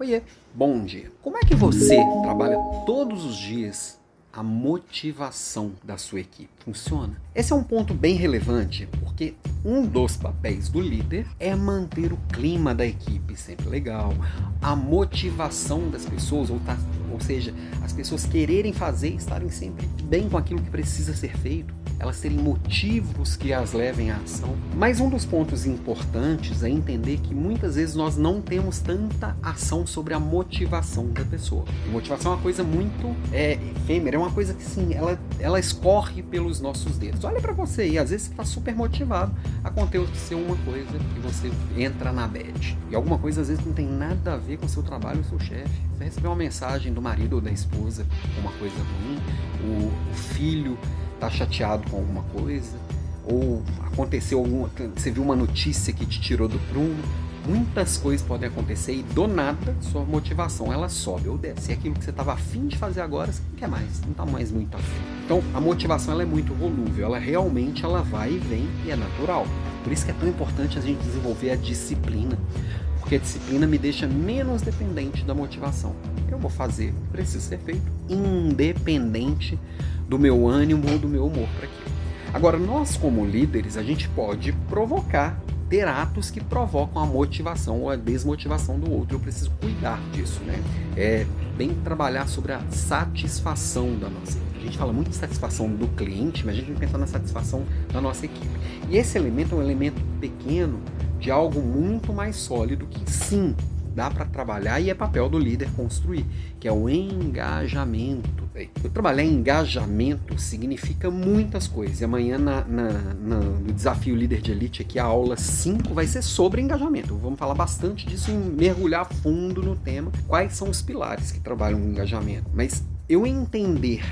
Oiê, bom dia. Como é que você trabalha todos os dias a motivação da sua equipe? Funciona? Esse é um ponto bem relevante, porque um dos papéis do líder é manter o clima da equipe sempre legal, a motivação das pessoas, ou, tá, ou seja, as pessoas quererem fazer e estarem sempre bem com aquilo que precisa ser feito elas terem motivos que as levem à ação. Mas um dos pontos importantes é entender que muitas vezes nós não temos tanta ação sobre a motivação da pessoa. E motivação é uma coisa muito é, efêmera, é uma coisa que sim, ela, ela escorre pelos nossos dedos. Olha para você e às vezes você está super motivado, aconteceu uma coisa e você entra na bad. E alguma coisa às vezes não tem nada a ver com o seu trabalho, o seu chefe. Você recebeu uma mensagem do marido ou da esposa uma coisa ruim, o filho tá chateado com alguma coisa, ou aconteceu alguma, você viu uma notícia que te tirou do prumo. Muitas coisas podem acontecer e do nada sua motivação ela sobe ou desce. E aquilo que você estava afim de fazer agora, você não quer mais, não está mais muito afim. Então a motivação ela é muito volúvel, ela realmente ela vai e vem e é natural. Por isso que é tão importante a gente desenvolver a disciplina, porque a disciplina me deixa menos dependente da motivação. Eu vou fazer, precisa ser feito, independente do meu ânimo ou do meu humor para aquilo. Agora, nós como líderes, a gente pode provocar, ter atos que provocam a motivação ou a desmotivação do outro. Eu preciso cuidar disso, né? É bem trabalhar sobre a satisfação da nossa equipe. A gente fala muito de satisfação do cliente, mas a gente tem que pensar na satisfação da nossa equipe. E esse elemento é um elemento pequeno de algo muito mais sólido que sim dá para trabalhar e é papel do líder construir, que é o engajamento. Eu trabalhar em engajamento significa muitas coisas. E amanhã na, na, na, no desafio líder de elite aqui a aula 5 vai ser sobre engajamento. Vamos falar bastante disso e mergulhar fundo no tema. Quais são os pilares que trabalham o engajamento? Mas eu entender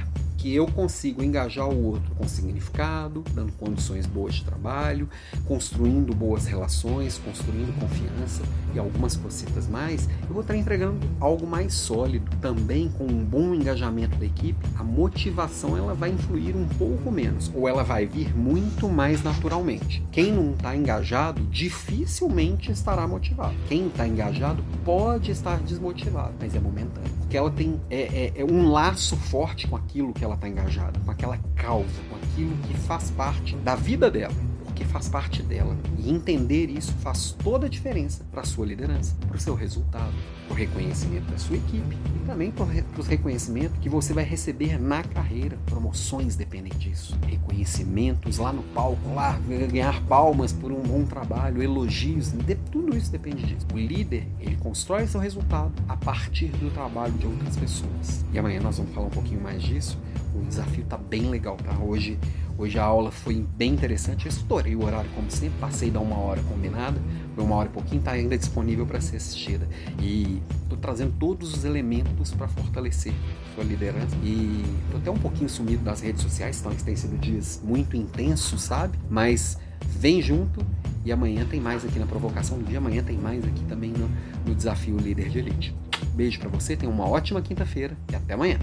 que eu consigo engajar o outro com significado, dando condições boas de trabalho, construindo boas relações, construindo confiança e algumas cositas mais, eu vou estar entregando algo mais sólido. Também com um bom engajamento da equipe, a motivação ela vai influir um pouco menos, ou ela vai vir muito mais naturalmente. Quem não está engajado dificilmente estará motivado. Quem está engajado pode estar desmotivado, mas é momentâneo. Porque ela tem é, é, é um laço forte com aquilo que ela está engajada, com aquela causa, com aquilo que faz parte da vida dela, porque faz parte dela. E entender isso faz toda a diferença para a sua liderança, para o seu resultado, para o reconhecimento da sua equipe e também para o reconhecimento que você vai receber na carreira. Promoções dependem disso, reconhecimentos lá no palco, lá ganhar palmas por um bom trabalho, elogios, tudo isso depende disso. O líder, ele constrói seu resultado a partir do trabalho de outras pessoas. E amanhã nós vamos falar um pouquinho mais disso. O desafio tá bem legal, tá? Hoje, hoje a aula foi bem interessante. Eu estourei o horário como sempre, passei da uma hora combinada, foi uma hora e pouquinho, tá ainda disponível para ser assistida. E tô trazendo todos os elementos para fortalecer sua liderança. E tô até um pouquinho sumido das redes sociais, então têm sido dias muito intensos, sabe? Mas vem junto e amanhã tem mais aqui na provocação do dia, amanhã tem mais aqui também no, no desafio líder de elite. Beijo para você, tenha uma ótima quinta-feira e até amanhã.